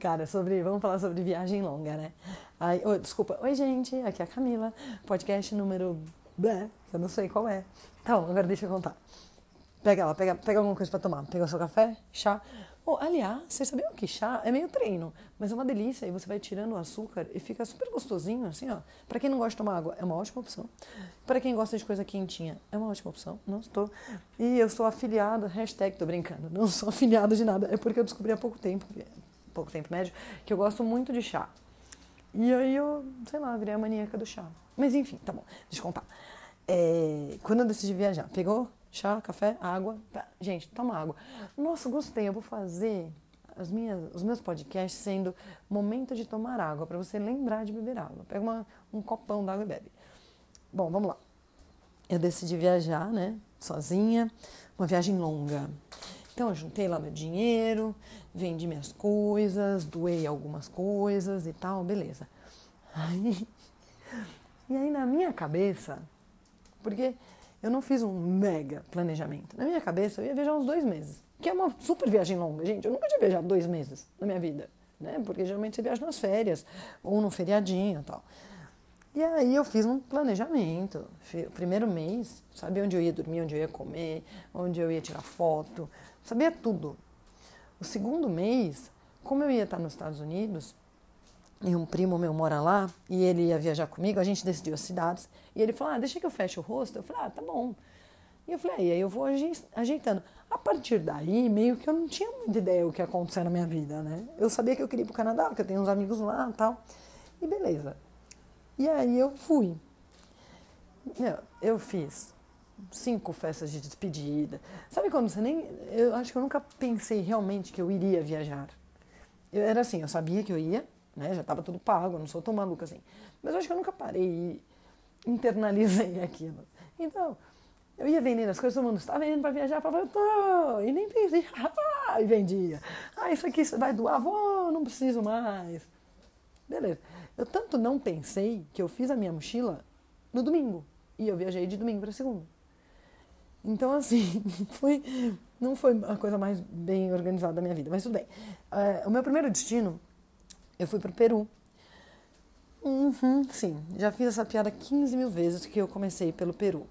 Cara, sobre. Vamos falar sobre viagem longa, né? Ai, oh, desculpa. Oi, gente. Aqui é a Camila. Podcast número. Eu não sei qual é. Então, agora deixa eu contar. Pega lá, pega, pega alguma coisa pra tomar. Pega o seu café, chá. Oh, aliás, vocês sabiam que chá é meio treino, mas é uma delícia e você vai tirando o açúcar e fica super gostosinho, assim, ó. Pra quem não gosta de tomar água, é uma ótima opção. Pra quem gosta de coisa quentinha, é uma ótima opção. Não estou. E eu sou afiliada, hashtag, tô brincando, não sou afiliada de nada. É porque eu descobri há pouco tempo, pouco tempo médio, que eu gosto muito de chá. E aí eu, sei lá, virei a maníaca do chá. Mas enfim, tá bom, deixa eu contar. É, quando eu decidi viajar, pegou chá, café, água. Tá, gente, toma água. Nossa, gostei. Eu vou fazer as minhas, os meus podcasts sendo momento de tomar água, para você lembrar de beber água. Pega uma, um copão d'água e bebe. Bom, vamos lá. Eu decidi viajar, né? Sozinha, uma viagem longa. Então eu juntei lá meu dinheiro, vendi minhas coisas, doei algumas coisas e tal, beleza. Aí, e aí na minha cabeça, porque eu não fiz um mega planejamento. Na minha cabeça, eu ia viajar uns dois meses, que é uma super viagem longa, gente. Eu nunca tinha viajado dois meses na minha vida, né? Porque geralmente você viaja nas férias ou no feriadinho e tal. E aí eu fiz um planejamento. O primeiro mês, sabia onde eu ia dormir, onde eu ia comer, onde eu ia tirar foto, sabia tudo. O segundo mês, como eu ia estar nos Estados Unidos, e um primo meu mora lá, e ele ia viajar comigo, a gente decidiu as cidades, e ele falou, ah, deixa que eu feche o rosto. Eu falei, ah, tá bom. E eu falei, aí eu vou ajeitando. A partir daí, meio que eu não tinha muita ideia do que ia acontecer na minha vida, né? Eu sabia que eu queria ir pro Canadá, porque eu tenho uns amigos lá e tal. E beleza. E aí eu fui. Eu fiz cinco festas de despedida. Sabe quando você nem. Eu acho que eu nunca pensei realmente que eu iria viajar. Eu, era assim, eu sabia que eu ia, né? Já estava tudo pago, eu não sou tão maluca assim. Mas eu acho que eu nunca parei e internalizei aquilo. Então, eu ia vendendo as coisas, todo mundo estava indo para viajar, falava, eu tô, e nem pensei, ah, e vendia. Ah, isso aqui você vai doar, vou, não preciso mais. Beleza. Eu tanto não pensei que eu fiz a minha mochila no domingo. E eu viajei de domingo para segunda. Então, assim, foi, não foi a coisa mais bem organizada da minha vida, mas tudo bem. Uh, o meu primeiro destino eu fui para o Peru. Uhum, sim, já fiz essa piada 15 mil vezes que eu comecei pelo Peru.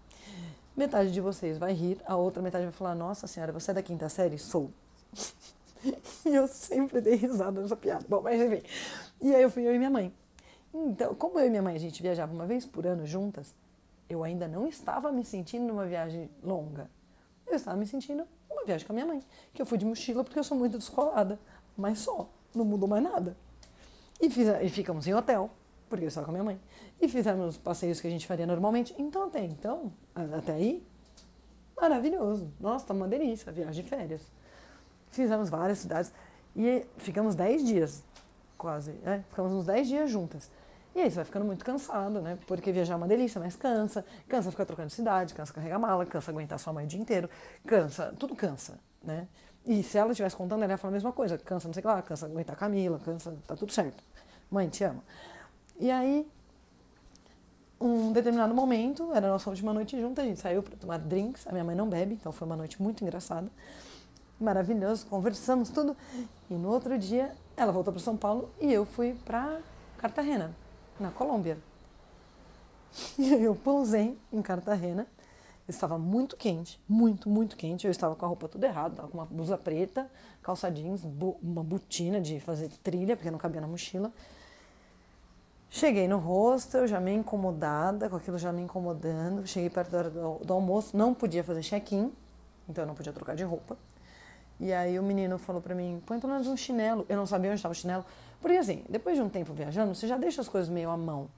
Metade de vocês vai rir, a outra metade vai falar: Nossa senhora, você é da quinta série? Sou. e eu sempre dei risada nessa piada. Bom, mas enfim. E aí eu fui eu e minha mãe. Então, como eu e minha mãe a gente viajava uma vez por ano juntas, eu ainda não estava me sentindo numa viagem longa. Eu estava me sentindo uma viagem com a minha mãe, que eu fui de mochila porque eu sou muito descolada, mas só, não mudou mais nada. E, fiz, e ficamos em hotel, porque eu estava com a minha mãe. E fizemos os passeios que a gente faria normalmente. Então, até então, até aí, maravilhoso. Nossa, tá uma delícia, viagem de férias. Fizemos várias cidades e ficamos 10 dias, quase. Né? Ficamos uns 10 dias juntas. E aí você vai ficando muito cansado, né? Porque viajar é uma delícia, mas cansa. Cansa ficar trocando de cidade, cansa carregar mala, cansa aguentar sua mãe o dia inteiro. Cansa, tudo cansa, né? E se ela estivesse contando, ela ia falar a mesma coisa. Cansa não sei o que lá, cansa aguentar Camila, cansa, tá tudo certo. Mãe, te amo. E aí, um determinado momento, era a nossa última noite junto, a gente saiu para tomar drinks. A minha mãe não bebe, então foi uma noite muito engraçada. Maravilhoso, conversamos tudo. E no outro dia, ela voltou para São Paulo e eu fui para Cartagena, na Colômbia. E eu pousei em Cartagena Estava muito quente, muito, muito quente. Eu estava com a roupa tudo errado, estava com uma blusa preta, calça jeans, uma botina de fazer trilha, porque não cabia na mochila. Cheguei no hostel, já meio incomodada, com aquilo já me incomodando. Cheguei perto da hora do, do almoço, não podia fazer check-in, então eu não podia trocar de roupa. E aí o menino falou para mim, põe pelo menos um chinelo. Eu não sabia onde estava o chinelo. Porque assim, depois de um tempo viajando, você já deixa as coisas meio à mão.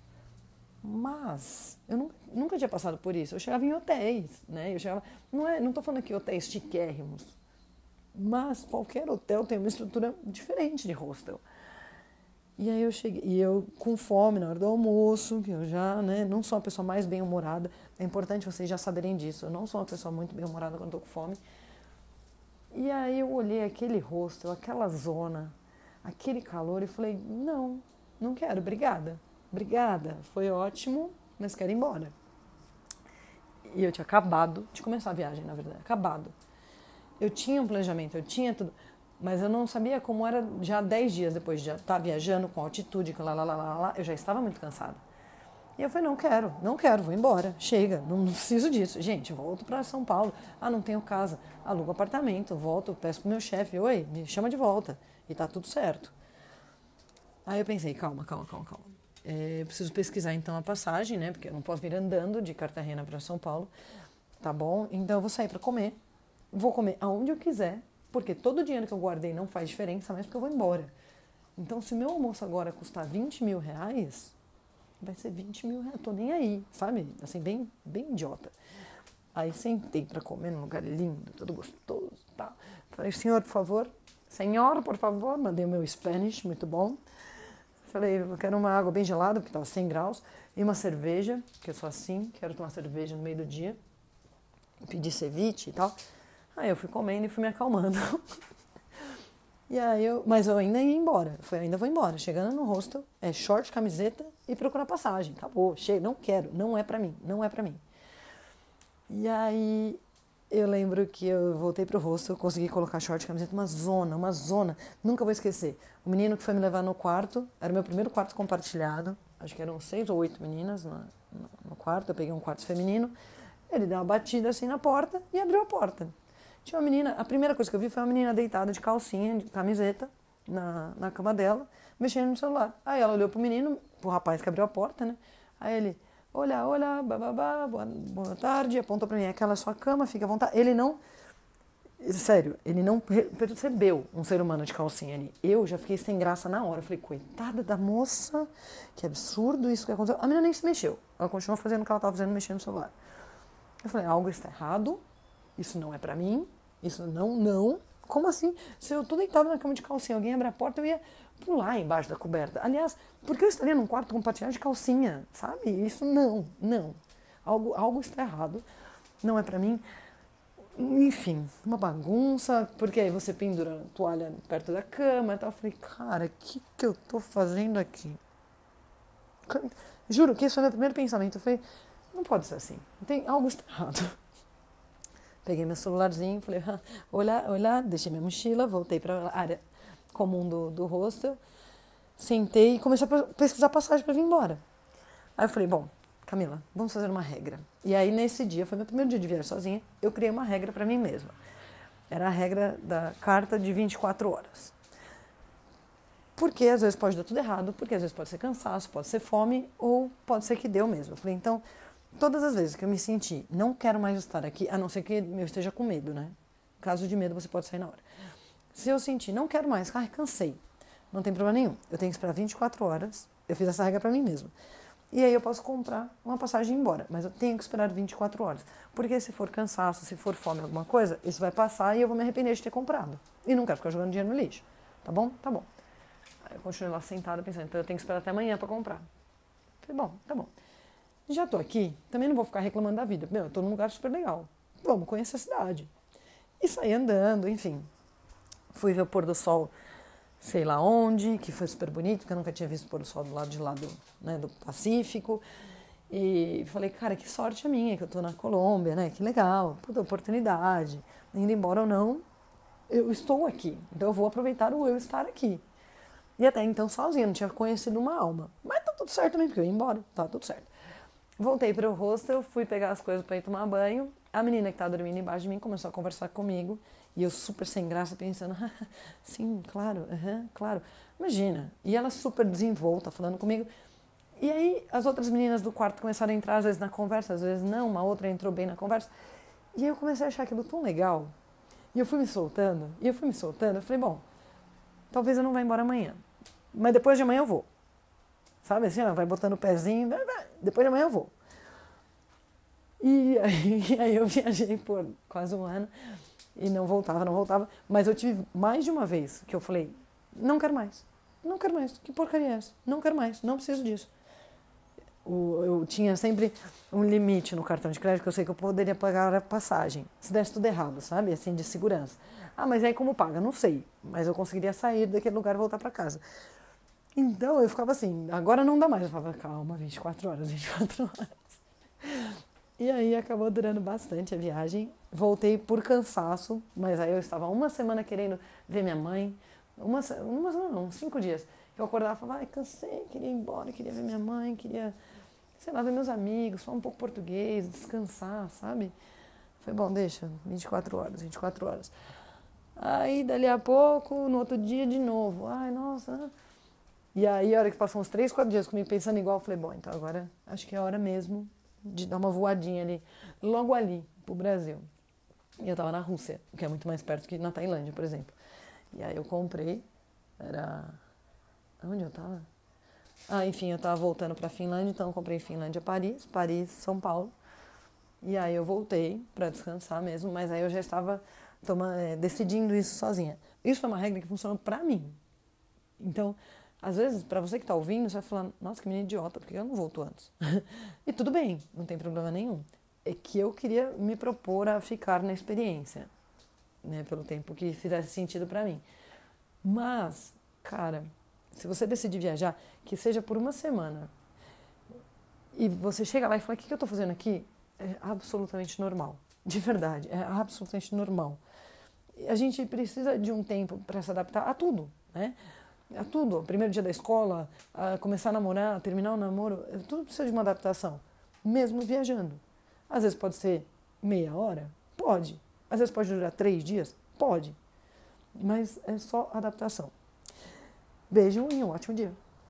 Mas eu nunca, nunca tinha passado por isso. Eu chegava em hotéis, né? Eu chegava, não é, não tô falando aqui hotéis chiquérrimos, mas qualquer hotel tem uma estrutura diferente de hostel. E aí eu cheguei, e eu com fome na hora do almoço, que eu já, né, não sou a pessoa mais bem-humorada. É importante vocês já saberem disso. Eu não sou uma pessoa muito bem-humorada quando estou com fome. E aí eu olhei aquele hostel, aquela zona, aquele calor e falei: "Não, não quero, obrigada". Obrigada, foi ótimo, mas quero ir embora. E eu tinha acabado de começar a viagem, na verdade, acabado. Eu tinha um planejamento, eu tinha tudo, Mas eu não sabia como era já 10 dias depois de estar tá viajando com altitude, com lá, lá, lá, lá, lá, eu já estava muito cansada. E eu falei, não quero, não quero, vou embora, chega, não preciso disso. Gente, volto para São Paulo. Ah, não tenho casa, alugo apartamento, volto, peço pro meu chefe, oi, me chama de volta. E tá tudo certo. Aí eu pensei, calma, calma, calma, calma. É, preciso pesquisar então a passagem, né? Porque eu não posso vir andando de Cartagena para São Paulo. Tá bom? Então eu vou sair para comer. Vou comer aonde eu quiser, porque todo o dinheiro que eu guardei não faz diferença, mas porque eu vou embora. Então, se meu almoço agora custar 20 mil reais, vai ser 20 mil reais. Tô nem aí, sabe? Assim, bem, bem idiota. Aí sentei para comer num lugar lindo, todo gostoso, tá? Falei, senhor, por favor, senhor, por favor, mandei o meu Spanish, muito bom. Falei, eu quero uma água bem gelada, porque estava 100 graus, e uma cerveja, que eu sou assim, quero tomar cerveja no meio do dia. Pedi ceviche e tal. Aí eu fui comendo e fui me acalmando. e aí eu, mas eu ainda ia embora, eu ainda vou embora. Chegando no hostel, é short, camiseta e procurar passagem. Acabou, chega, não quero, não é para mim, não é para mim. E aí eu lembro que eu voltei pro rosto, eu consegui colocar short, camiseta, uma zona, uma zona. Nunca vou esquecer. O menino que foi me levar no quarto, era meu primeiro quarto compartilhado. Acho que eram seis ou oito meninas no, no quarto. Eu peguei um quarto feminino. Ele deu uma batida assim na porta e abriu a porta. Tinha uma menina, a primeira coisa que eu vi foi uma menina deitada de calcinha, de camiseta, na, na cama dela, mexendo no celular. Aí ela olhou pro menino, pro rapaz que abriu a porta, né? Aí ele, Olá, olá, bababá, boa, boa tarde, apontou para mim, aquela é sua cama, fica à vontade. Ele não, sério, ele não percebeu um ser humano de calcinha ali. Eu já fiquei sem graça na hora. Eu falei, coitada da moça, que absurdo isso que aconteceu. A menina nem se mexeu, ela continuou fazendo o que ela estava fazendo, mexendo no celular. Eu falei, algo está errado, isso não é para mim, isso não, não. Como assim? Se eu tô deitado na cama de calcinha, alguém abre a porta, eu ia pular embaixo da coberta. Aliás, por que eu estaria num quarto compartilhado de calcinha? Sabe? Isso não, não. Algo, algo está errado. Não é para mim. Enfim, uma bagunça, porque aí você pendura a toalha perto da cama e tal. Eu falei, cara, o que, que eu tô fazendo aqui? Juro que esse foi meu primeiro pensamento. Eu falei, não pode ser assim. Tem algo está errado. Peguei meu celularzinho, falei, olá, olá, deixei minha mochila, voltei para a área comum do, do hostel, sentei e comecei a pesquisar passagem para vir embora. Aí eu falei, bom, Camila, vamos fazer uma regra. E aí nesse dia, foi meu primeiro dia de viagem sozinha, eu criei uma regra para mim mesma. Era a regra da carta de 24 horas. Porque às vezes pode dar tudo errado, porque às vezes pode ser cansaço, pode ser fome ou pode ser que deu mesmo. Eu falei, então, todas as vezes que eu me senti, não quero mais estar aqui, a não ser que eu esteja com medo, né? Caso de medo, você pode sair na hora. Se eu sentir, não quero mais, ai, cansei, não tem problema nenhum. Eu tenho que esperar 24 horas. Eu fiz essa regra para mim mesma. E aí eu posso comprar uma passagem e ir embora, mas eu tenho que esperar 24 horas. Porque se for cansaço, se for fome, alguma coisa, isso vai passar e eu vou me arrepender de ter comprado. E não quero ficar jogando dinheiro no lixo. Tá bom? Tá bom. Aí eu continuei lá sentada pensando, então eu tenho que esperar até amanhã para comprar. Falei, bom, tá bom. Já tô aqui, também não vou ficar reclamando da vida. Meu, eu tô num lugar super legal. Vamos conhecer a cidade. E saí andando, enfim. Fui ver o pôr do sol sei lá onde, que foi super bonito, porque eu nunca tinha visto o pôr do sol do lado de lá do, né, do Pacífico. E falei, cara, que sorte a minha que eu tô na Colômbia, né? Que legal, puta oportunidade. Indo embora ou não, eu estou aqui. Então eu vou aproveitar o eu estar aqui. E até então sozinha, não tinha conhecido uma alma. Mas tá tudo certo também, porque eu ia embora, tá tudo certo. Voltei para o hostel, fui pegar as coisas para ir tomar banho. A menina que tá dormindo embaixo de mim começou a conversar comigo. E eu super sem graça, pensando, sim, claro, claro. Imagina. E ela super desenvolta, falando comigo. E aí as outras meninas do quarto começaram a entrar, às vezes na conversa, às vezes não, uma outra entrou bem na conversa. E aí eu comecei a achar aquilo tão legal. E eu fui me soltando, e eu fui me soltando. Eu falei, bom, talvez eu não vá embora amanhã. Mas depois de amanhã eu vou. Sabe assim, ela vai botando o pezinho, depois de amanhã eu vou. E aí, aí eu viajei por quase um ano e não voltava, não voltava. Mas eu tive mais de uma vez que eu falei: não quero mais, não quero mais, que porcaria é essa? Não quero mais, não preciso disso. O, eu tinha sempre um limite no cartão de crédito que eu sei que eu poderia pagar a passagem, se desse tudo errado, sabe? Assim, de segurança. Ah, mas aí como paga? Não sei, mas eu conseguiria sair daquele lugar e voltar para casa. Então eu ficava assim, agora não dá mais. Eu falava, calma, 24 horas, 24 horas. E aí acabou durando bastante a viagem. Voltei por cansaço, mas aí eu estava uma semana querendo ver minha mãe. Uma, semana não, cinco dias. Eu acordava e falava, ai, cansei, queria ir embora, queria ver minha mãe, queria, sei lá, ver meus amigos, falar um pouco português, descansar, sabe? Foi bom, deixa, 24 horas, 24 horas. Aí, dali a pouco, no outro dia, de novo. Ai, nossa. E aí, a hora que passou uns 3, 4 dias comigo pensando igual, eu falei, bom, então agora acho que é hora mesmo de dar uma voadinha ali, logo ali, pro Brasil. E eu tava na Rússia, que é muito mais perto que na Tailândia, por exemplo. E aí eu comprei, era Onde eu tava? Ah, enfim, eu tava voltando pra Finlândia, então eu comprei Finlândia, Paris, Paris, São Paulo. E aí eu voltei para descansar mesmo, mas aí eu já estava tomando, é, decidindo isso sozinha. Isso foi uma regra que funcionou para mim. Então, às vezes, para você que está ouvindo, você vai falar, nossa, que menina idiota, porque eu não volto antes. e tudo bem, não tem problema nenhum. É que eu queria me propor a ficar na experiência, né, pelo tempo que fizesse sentido para mim. Mas, cara, se você decidir viajar, que seja por uma semana, e você chega lá e fala: O que, que eu estou fazendo aqui? É absolutamente normal. De verdade, é absolutamente normal. A gente precisa de um tempo para se adaptar a tudo, né? A tudo. Primeiro dia da escola, a começar a namorar, terminar o namoro, é, tudo precisa de uma adaptação, mesmo viajando. Às vezes pode ser meia hora? Pode. Às vezes pode durar três dias? Pode. Mas é só adaptação. Beijo e um ótimo dia.